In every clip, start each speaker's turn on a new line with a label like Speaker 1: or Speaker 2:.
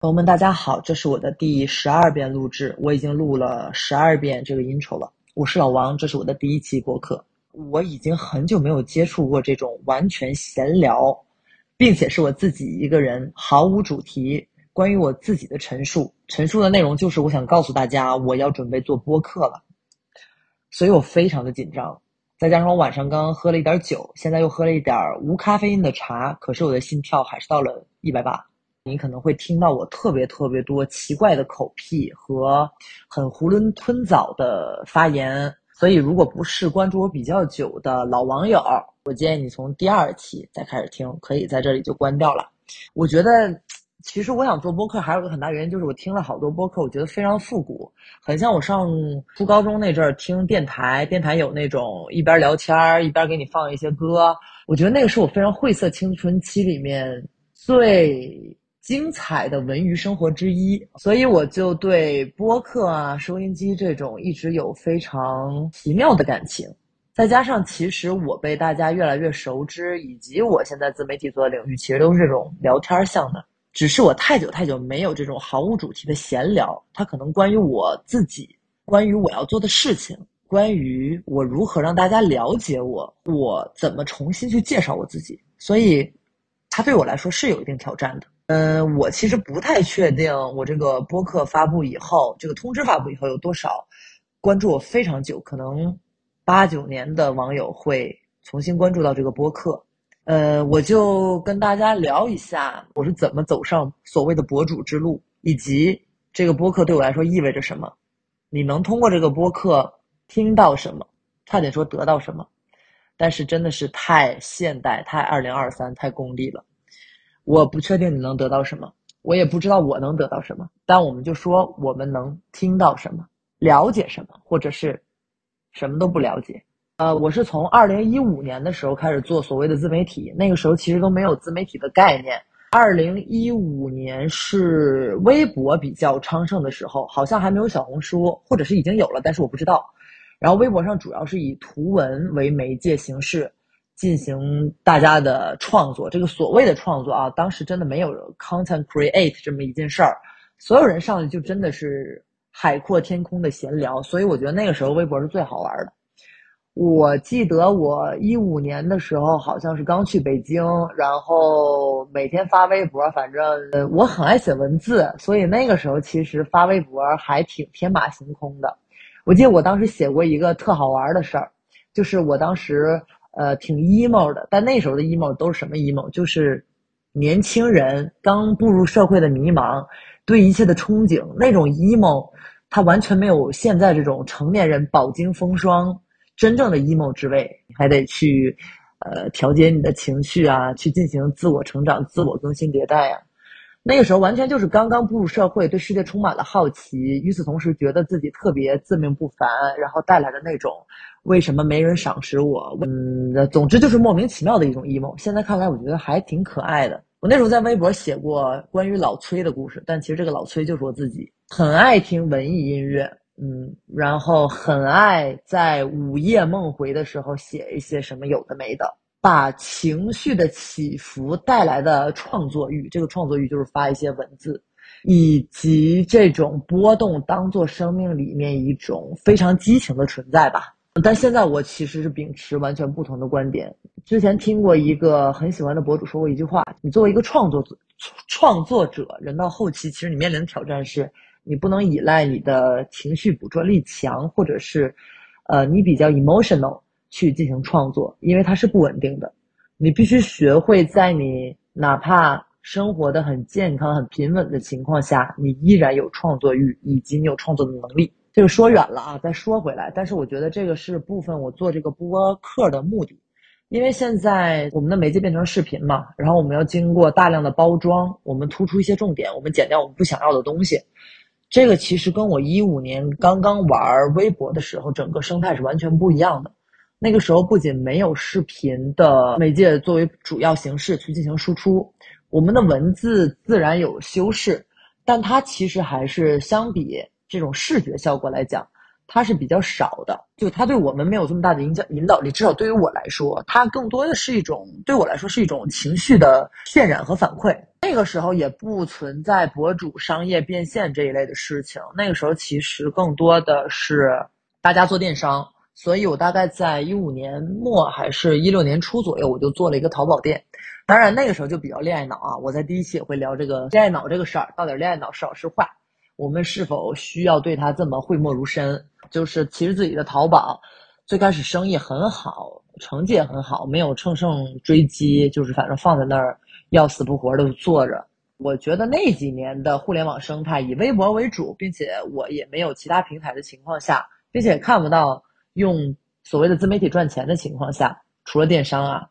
Speaker 1: 朋友们，大家好，这是我的第十二遍录制，我已经录了十二遍这个 intro 了。我是老王，这是我的第一期播客。我已经很久没有接触过这种完全闲聊，并且是我自己一个人毫无主题，关于我自己的陈述。陈述的内容就是我想告诉大家，我要准备做播客了，所以我非常的紧张。再加上我晚上刚刚喝了一点酒，现在又喝了一点无咖啡因的茶，可是我的心跳还是到了一百八。你可能会听到我特别特别多奇怪的口癖和很囫囵吞枣的发言，所以如果不是关注我比较久的老网友，我建议你从第二期再开始听，可以在这里就关掉了。我觉得。其实我想做播客，还有个很大原因就是我听了好多播客，我觉得非常复古，很像我上初高中那阵儿听电台。电台有那种一边聊天儿一边给你放一些歌，我觉得那个是我非常晦涩青春期里面最精彩的文娱生活之一。所以我就对播客啊、收音机这种一直有非常奇妙的感情。再加上其实我被大家越来越熟知，以及我现在自媒体做的领域其实都是这种聊天向的。只是我太久太久没有这种毫无主题的闲聊，它可能关于我自己，关于我要做的事情，关于我如何让大家了解我，我怎么重新去介绍我自己，所以，它对我来说是有一定挑战的。嗯，我其实不太确定我这个播客发布以后，这个通知发布以后有多少关注我非常久，可能八九年的网友会重新关注到这个播客。呃，我就跟大家聊一下我是怎么走上所谓的博主之路，以及这个播客对我来说意味着什么。你能通过这个播客听到什么？差点说得到什么，但是真的是太现代、太二零二三、太功利了。我不确定你能得到什么，我也不知道我能得到什么。但我们就说我们能听到什么，了解什么，或者是什么都不了解。呃，我是从二零一五年的时候开始做所谓的自媒体，那个时候其实都没有自媒体的概念。二零一五年是微博比较昌盛的时候，好像还没有小红书，或者是已经有了，但是我不知道。然后微博上主要是以图文为媒介形式进行大家的创作，这个所谓的创作啊，当时真的没有 content create 这么一件事儿，所有人上去就真的是海阔天空的闲聊，所以我觉得那个时候微博是最好玩的。我记得我一五年的时候，好像是刚去北京，然后每天发微博。反正，我很爱写文字，所以那个时候其实发微博还挺天马行空的。我记得我当时写过一个特好玩的事儿，就是我当时呃挺 emo 的，但那时候的 emo 都是什么 emo？就是年轻人刚步入社会的迷茫，对一切的憧憬，那种 emo，它完全没有现在这种成年人饱经风霜。真正的 emo 之味，还得去，呃，调节你的情绪啊，去进行自我成长、自我更新迭代啊。那个时候完全就是刚刚步入社会，对世界充满了好奇，与此同时觉得自己特别自命不凡，然后带来的那种为什么没人赏识我，嗯，总之就是莫名其妙的一种 emo。现在看来，我觉得还挺可爱的。我那时候在微博写过关于老崔的故事，但其实这个老崔就是我自己，很爱听文艺音乐。嗯，然后很爱在午夜梦回的时候写一些什么有的没的，把情绪的起伏带来的创作欲，这个创作欲就是发一些文字，以及这种波动当做生命里面一种非常激情的存在吧。但现在我其实是秉持完全不同的观点。之前听过一个很喜欢的博主说过一句话：你作为一个创作，创作者，人到后期，其实你面临的挑战是。你不能依赖你的情绪捕捉力强，或者是，呃，你比较 emotional 去进行创作，因为它是不稳定的。你必须学会在你哪怕生活的很健康、很平稳的情况下，你依然有创作欲，以及你有创作的能力。这个说远了啊，再说回来，但是我觉得这个是部分我做这个播客的目的，因为现在我们的媒介变成视频嘛，然后我们要经过大量的包装，我们突出一些重点，我们剪掉我们不想要的东西。这个其实跟我一五年刚刚玩微博的时候，整个生态是完全不一样的。那个时候不仅没有视频的媒介作为主要形式去进行输出，我们的文字自然有修饰，但它其实还是相比这种视觉效果来讲，它是比较少的，就它对我们没有这么大的影响引导力。至少对于我来说，它更多的是一种对我来说是一种情绪的渲染和反馈。那个时候也不存在博主商业变现这一类的事情，那个时候其实更多的是大家做电商。所以我大概在一五年末还是一六年初左右，我就做了一个淘宝店。当然那个时候就比较恋爱脑啊，我在第一期也会聊这个恋爱脑这个事儿，到底恋爱脑是好是坏？我们是否需要对他这么讳莫如深？就是其实自己的淘宝最开始生意很好，成绩也很好，没有乘胜追击，就是反正放在那儿要死不活的坐着。我觉得那几年的互联网生态以微博为主，并且我也没有其他平台的情况下，并且看不到用所谓的自媒体赚钱的情况下，除了电商啊，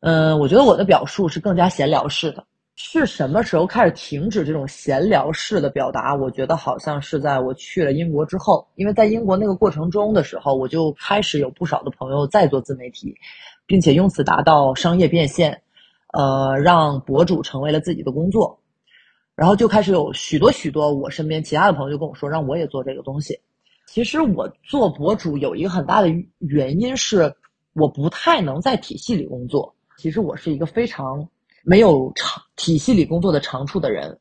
Speaker 1: 嗯，我觉得我的表述是更加闲聊式的。是什么时候开始停止这种闲聊式的表达？我觉得好像是在我去了英国之后，因为在英国那个过程中的时候，我就开始有不少的朋友在做自媒体，并且用此达到商业变现，呃，让博主成为了自己的工作，然后就开始有许多许多我身边其他的朋友就跟我说，让我也做这个东西。其实我做博主有一个很大的原因是，我不太能在体系里工作。其实我是一个非常。没有长体系里工作的长处的人，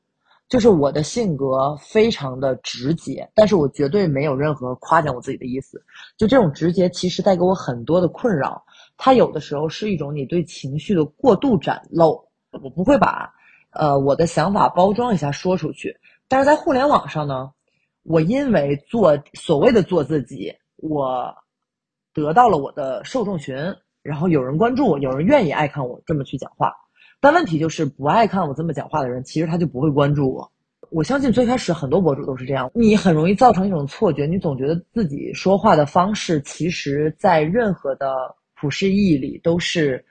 Speaker 1: 就是我的性格非常的直接，但是我绝对没有任何夸奖我自己的意思。就这种直接，其实带给我很多的困扰。它有的时候是一种你对情绪的过度展露。我不会把，呃，我的想法包装一下说出去。但是在互联网上呢，我因为做所谓的做自己，我得到了我的受众群，然后有人关注我，有人愿意爱看我这么去讲话。但问题就是，不爱看我这么讲话的人，其实他就不会关注我。我相信最开始很多博主都是这样，你很容易造成一种错觉，你总觉得自己说话的方式，其实在任何的普世意义里都是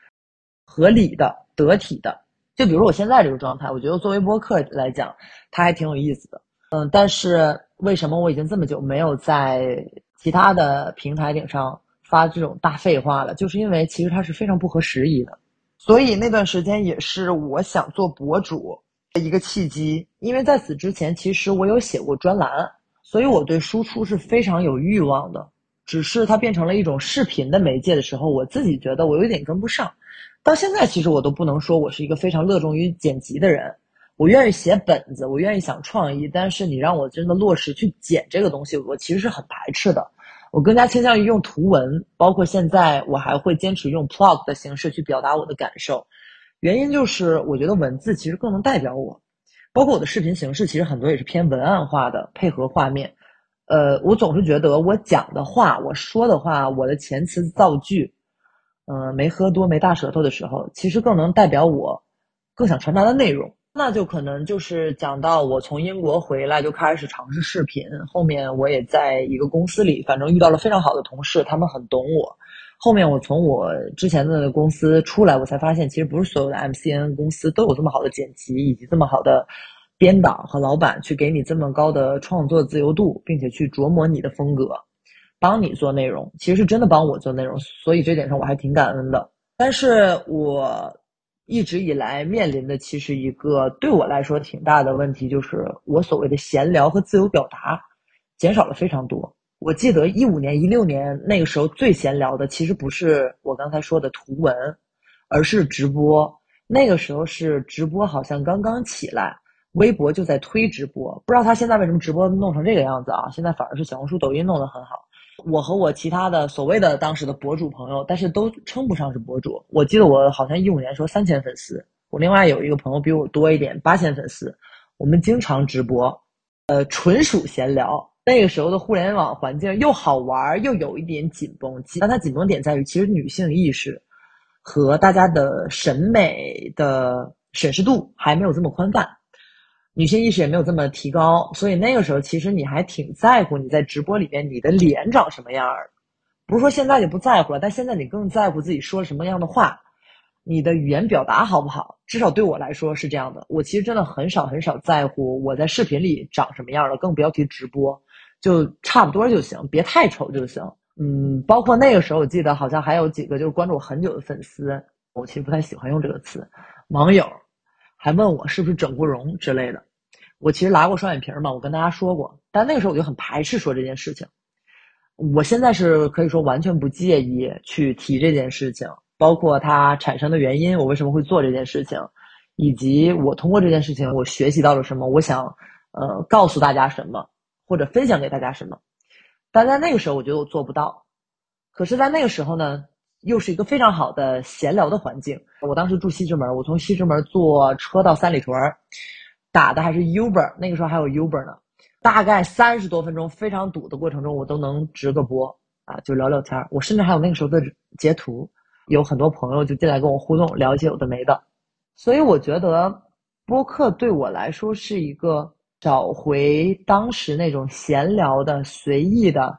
Speaker 1: 合理的、得体的。就比如我现在这个状态，我觉得作为播客来讲，它还挺有意思的。嗯，但是为什么我已经这么久没有在其他的平台顶上发这种大废话了？就是因为其实它是非常不合时宜的。所以那段时间也是我想做博主的一个契机，因为在此之前，其实我有写过专栏，所以我对输出是非常有欲望的。只是它变成了一种视频的媒介的时候，我自己觉得我有点跟不上。到现在，其实我都不能说我是一个非常乐衷于剪辑的人。我愿意写本子，我愿意想创意，但是你让我真的落实去剪这个东西，我其实是很排斥的。我更加倾向于用图文，包括现在我还会坚持用 blog 的形式去表达我的感受。原因就是我觉得文字其实更能代表我，包括我的视频形式其实很多也是偏文案化的，配合画面。呃，我总是觉得我讲的话，我说的话，我的前词造句，嗯，没喝多没大舌头的时候，其实更能代表我更想传达的内容。那就可能就是讲到我从英国回来就开始尝试视频，后面我也在一个公司里，反正遇到了非常好的同事，他们很懂我。后面我从我之前的公司出来，我才发现其实不是所有的 MCN 公司都有这么好的剪辑以及这么好的编导和老板去给你这么高的创作自由度，并且去琢磨你的风格，帮你做内容，其实是真的帮我做内容，所以这点上我还挺感恩的。但是我。一直以来面临的其实一个对我来说挺大的问题，就是我所谓的闲聊和自由表达减少了非常多。我记得一五年、一六年那个时候最闲聊的，其实不是我刚才说的图文，而是直播。那个时候是直播好像刚刚起来，微博就在推直播，不知道他现在为什么直播弄成这个样子啊？现在反而是小红书、抖音弄得很好。我和我其他的所谓的当时的博主朋友，但是都称不上是博主。我记得我好像一五年说三千粉丝，我另外有一个朋友比我多一点，八千粉丝。我们经常直播，呃，纯属闲聊。那个时候的互联网环境又好玩，又有一点紧绷。但它紧绷点在于，其实女性意识和大家的审美的审视度还没有这么宽泛。女性意识也没有这么提高，所以那个时候其实你还挺在乎你在直播里面你的脸长什么样儿，不是说现在就不在乎了，但现在你更在乎自己说什么样的话，你的语言表达好不好？至少对我来说是这样的。我其实真的很少很少在乎我在视频里长什么样了，更不要提直播，就差不多就行，别太丑就行。嗯，包括那个时候，我记得好像还有几个就是关注我很久的粉丝，我其实不太喜欢用这个词，网友。还问我是不是整过容之类的，我其实拉过双眼皮嘛，我跟大家说过，但那个时候我就很排斥说这件事情。我现在是可以说完全不介意去提这件事情，包括它产生的原因，我为什么会做这件事情，以及我通过这件事情我学习到了什么，我想呃告诉大家什么，或者分享给大家什么。但在那个时候，我觉得我做不到。可是，在那个时候呢，又是一个非常好的闲聊的环境。我当时住西直门，我从西直门坐车到三里屯，打的还是 Uber，那个时候还有 Uber 呢。大概三十多分钟非常堵的过程中，我都能直个播啊，就聊聊天儿。我甚至还有那个时候的截图，有很多朋友就进来跟我互动，聊一些有的没的。所以我觉得播客对我来说是一个找回当时那种闲聊的、随意的、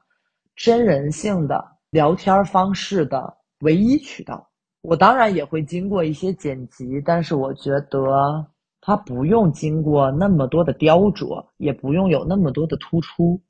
Speaker 1: 真人性的聊天方式的唯一渠道。我当然也会经过一些剪辑，但是我觉得。它不用经过那么多的雕琢，也不用有那么多的突出。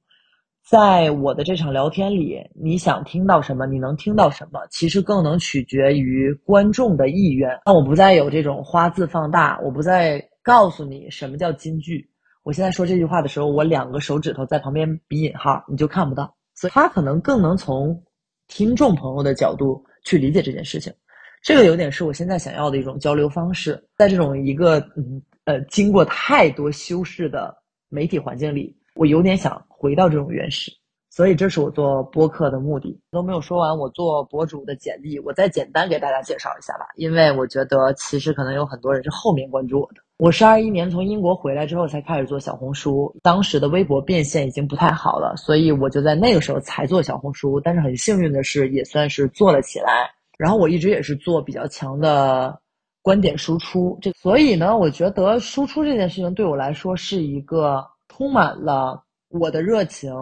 Speaker 1: 在我的这场聊天里，你想听到什么，你能听到什么，其实更能取决于观众的意愿。那我不再有这种花字放大，我不再告诉你什么叫金句。我现在说这句话的时候，我两个手指头在旁边比引号，你就看不到。所以，他可能更能从听众朋友的角度去理解这件事情。这个有点是我现在想要的一种交流方式，在这种一个嗯呃经过太多修饰的媒体环境里，我有点想回到这种原始，所以这是我做播客的目的。都没有说完我做博主的简历，我再简单给大家介绍一下吧，因为我觉得其实可能有很多人是后面关注我的。我是二一年从英国回来之后才开始做小红书，当时的微博变现已经不太好了，所以我就在那个时候才做小红书。但是很幸运的是，也算是做了起来。然后我一直也是做比较强的观点输出，这所以呢，我觉得输出这件事情对我来说是一个充满了我的热情、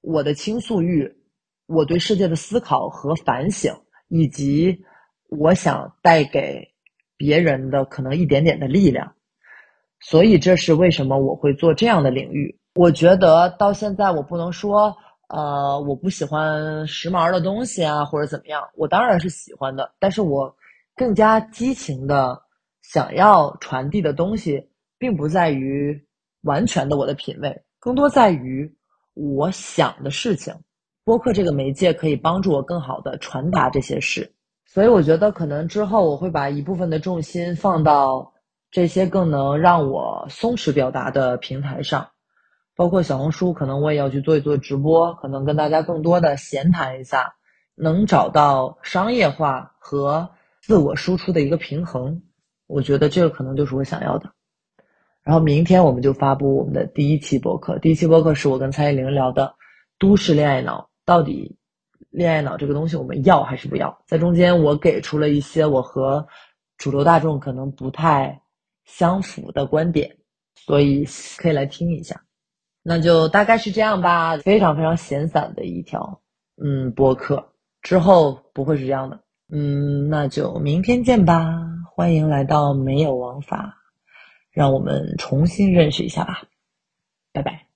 Speaker 1: 我的倾诉欲、我对世界的思考和反省，以及我想带给别人的可能一点点的力量。所以这是为什么我会做这样的领域。我觉得到现在我不能说。呃，我不喜欢时髦的东西啊，或者怎么样？我当然是喜欢的，但是我更加激情的想要传递的东西，并不在于完全的我的品味，更多在于我想的事情。播客这个媒介可以帮助我更好的传达这些事，所以我觉得可能之后我会把一部分的重心放到这些更能让我松弛表达的平台上。包括小红书，可能我也要去做一做直播，可能跟大家更多的闲谈一下，能找到商业化和自我输出的一个平衡。我觉得这个可能就是我想要的。然后明天我们就发布我们的第一期博客，第一期博客是我跟蔡依林聊的都市恋爱脑，到底恋爱脑这个东西我们要还是不要？在中间我给出了一些我和主流大众可能不太相符的观点，所以可以来听一下。那就大概是这样吧，非常非常闲散的一条，嗯，播客之后不会是这样的，嗯，那就明天见吧，欢迎来到没有王法，让我们重新认识一下吧，拜拜。